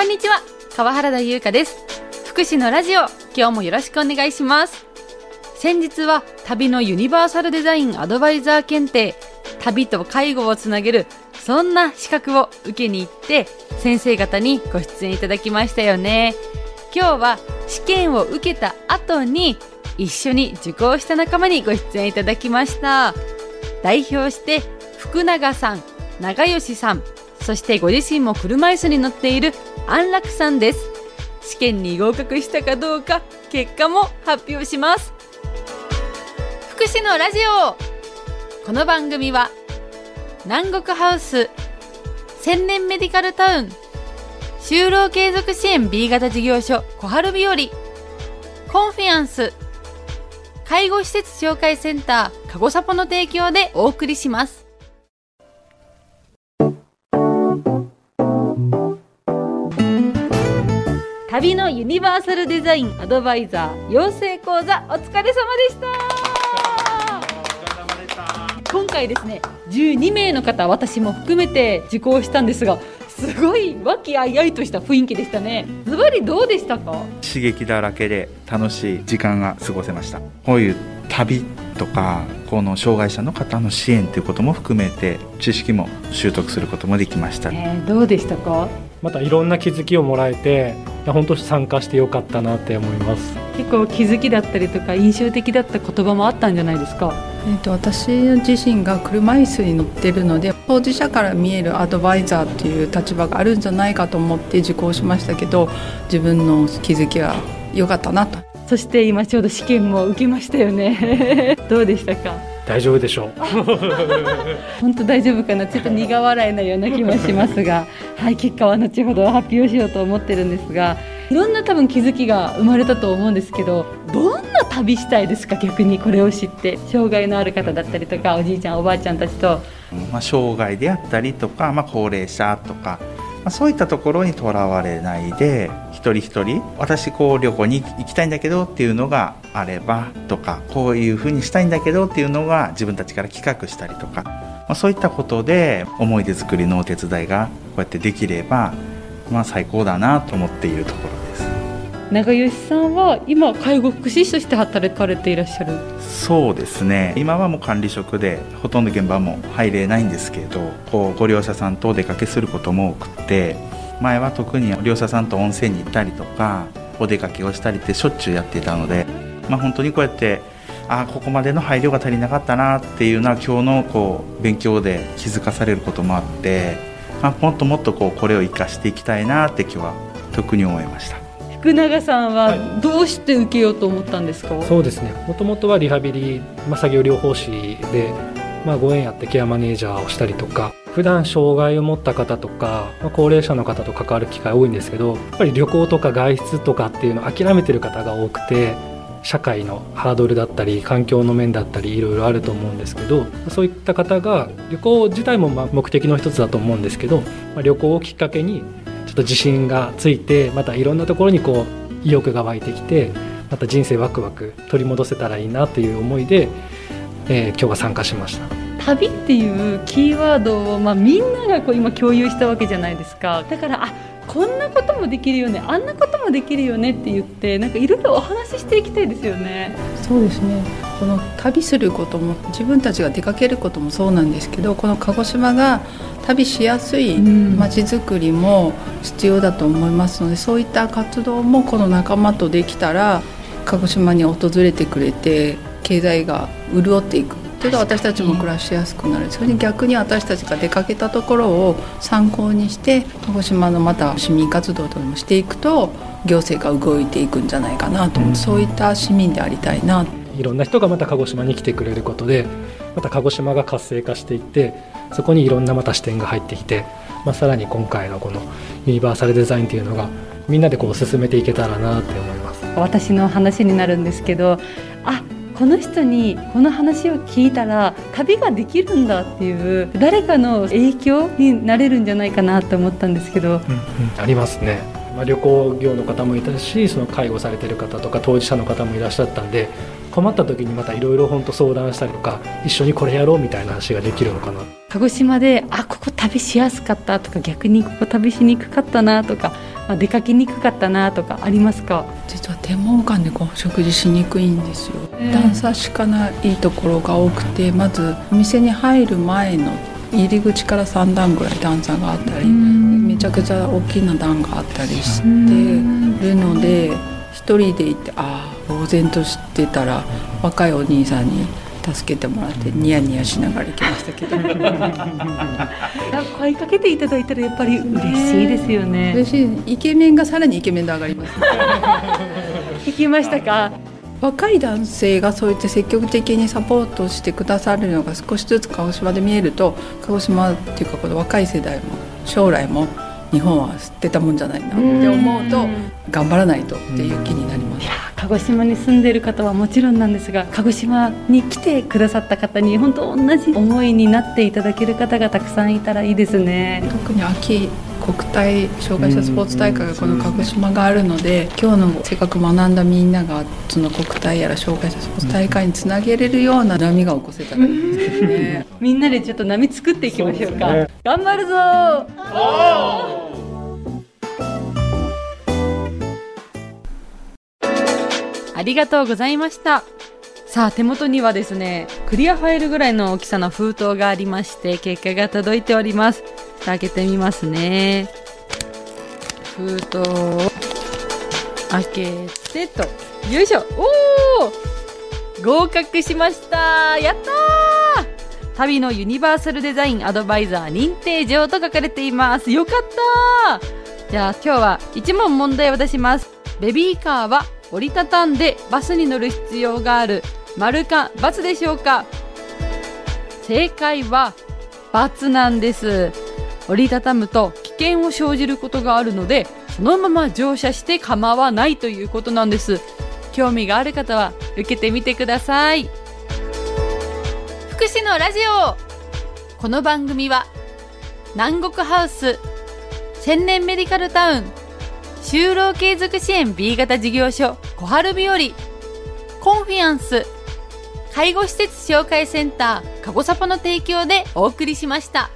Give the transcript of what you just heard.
こんにちは。川原田優香です。福祉のラジオ今日もよろしくお願いします。先日は旅のユニバーサルデザインアドバイザー検定旅と介護をつなげるそんな資格を受けに行って先生方にご出演いただきましたよね。今日は試験を受けた後に一緒に受講した仲間にご出演いただきました。代表して福永さん長吉さんそしてご自身も車椅子に乗っている安楽さんです。試験に合格したかどうか結果も発表します。福祉のラジオ。この番組は南国ハウス千年メディカルタウン就労継続支援 B 型事業所小春日和コンフィアンス介護施設紹介センター、かごさぽの提供でお送りします。旅のユニバーサルデザインアドバイザー養成講座お疲れ様でした。今回ですね12名の方私も含めて受講したんですがすごい和気あいあいとした雰囲気でしたね。ズバリどうでしたか？刺激だらけで楽しい時間が過ごせました。こういう旅とかこの障害者の方の支援ということも含めて知識も習得することもできました、えー、どうでしたか？またいろんな気づきをもらえて本当参加してよかったなって思います。結構気づきだったりとか印象的だった言葉もあったんじゃないですか？えーと、私自身が車椅子に乗ってるので当事者から見えるアドバイザーっていう立場があるんじゃないかと思って受講しましたけど自分の気づきは良かったなと。そして今ちょうど試験も受けましたよね。どうでしたか？大丈夫でしょう。本当大丈夫かな。ちょっと苦笑いのような気もしますが。はい結果は後ほど発表しようと思ってるんですが。いろんな多分気づきが生まれたと思うんですけどどんな旅したいですか？逆にこれを知って。障害のある方だったりとかおじいちゃんおばあちゃんたちと、まあ、障害であったりとか、まあ、高齢者とか、まそういったところにとらわれないで一人一人私こう旅行に行きたいんだけどっていうのがあればとかこういうふうにしたいんだけどっていうのが自分たちから企画したりとか、まあ、そういったことで思い出作りのお手伝いがこうやってできれば、まあ、最高だなと思っているところです。長吉さんは今介護福祉士として働かれていらっしゃるそうですね今はもう管理職でほとんど現場も入れないんですけどこうご利用者さんとお出かけすることも多くて前は特に利用者さんと温泉に行ったりとかお出かけをしたりってしょっちゅうやっていたので、まあ、本当にこうやってああここまでの配慮が足りなかったなっていうのは今日のこう勉強で気づかされることもあって、まあ、もっともっとこうこれを生かしていきたいなって今日は特に思いました。福永さんはどうして受けようと思ったんですか、はい、そうですね。もともとはリハビリ、まあ、作業療法士で、まあ、ご縁あってケアマネージャーをしたりとか普段障害を持った方とか、まあ、高齢者の方と関わる機会多いんですけどやっぱり旅行とか外出とかっていうのを諦めてる方が多くて社会のハードルだったり環境の面だったりいろいろあると思うんですけどそういった方が旅行自体もま目的の一つだと思うんですけど、まあ、旅行をきっかけにちょっと自信がついてまたいろんなところにこう意欲が湧いてきてまた人生ワクワク取り戻せたらいいなという思いで、えー、今日は参加しました。旅っていうキーワードを、まあ、みんながこう今共有したわけじゃないですか。だからあこんなこともできるよね。あんなこともできるよねって言ってなんかいろいろお話ししていきたいですよね。そうですねこの旅することも自分たちが出かけることもそうなんですけどこの鹿児島が旅しやすいまちづくりも必要だと思いますので、そういった活動もこの仲間とできたら鹿児島に訪れてくれて経済が潤っていく。けど私たちも暮らしやすくなる。それに逆に私たちが出かけたところを参考にして鹿児島のまた市民活動ともしていくと行政が動いていくんじゃないかなとそういった市民でありたいないろんな人がまた鹿児島に来てくれることでまた鹿児島が活性化していってそこにいろんなまた視点が入ってきて、まあ、さらに今回のこのユニバーサルデザインというのがみんなでこう進めていけたらなって思います。私の話になるんですけどあこの人にこの話を聞いたら旅ができるんだっていう誰かの影響になれるんじゃないかなと思ったんですけど、うんうん、ありますねまあ、旅行業の方もいたしその介護されてる方とか当事者の方もいらっしゃったんで困った時にまたいろいろ本当相談したりとか一緒にこれやろうみたいな話ができるのかな。鹿児島であここ旅しやすかったとか逆にここ旅しにくかったなとか、まあ、出かけにくかったなとかありますか？実は天文館でこう食事しにくいんですよ。段差しかないところが多くてまずお店に入る前の入り口から3段ぐらい段差があったりめちゃくちゃ大きな段があったりしてるので一人で行ってああ呆然としてたら若いお兄さんに助けてもらってニヤニヤしながら行きましたけど。声かけていただいたらやっぱり嬉しいですよね。嬉しい。イケメンがさらにイケメンで上がります、ね、行きましたか？若い男性がそうやって積極的にサポートしてくださるのが少しずつ鹿児島で見えると鹿児島っていうかこの若い世代も将来も日本は捨てたもんじゃないなって思うと頑張らないとっていう気になります。鹿児島に住んでいる方はもちろんなんですが鹿児島に来てくださった方に本当同じ思いになっていただける方がたくさんいたらいいですね。特に秋国体障害者スポーツ大会がこの鹿児島があるので今日のせっかく学んだみんながその国体やら障害者スポーツ大会につなげれるような波が起こせたらいいですね。みんなでちょっと波作っていきましょうか、ね、頑張るぞありがとうございました。さあ、手元にはですね、クリアファイルぐらいの大きさの封筒がありまして、結果が届いております。開けてみますね。封筒を開けてと、よいしょおー合格しましたやったー旅のユニバーサルデザインアドバイザー認定状と書かれています。よかったじゃあ今日は1問問題を出します。ベビーカーは折りたたんでバスに乗る必要がある。丸か×でしょうか。正解は×なんです。折りたたむと危険を生じることがあるのでそのまま乗車して構わないということなんです。興味がある方は受けてみてください。福祉のラジオ。この番組は南国ハウス千年メディカルタウン就労継続支援 B 型事業所小春日和コンフィアンス介護施設紹介センターかごさぽの提供でお送りしました。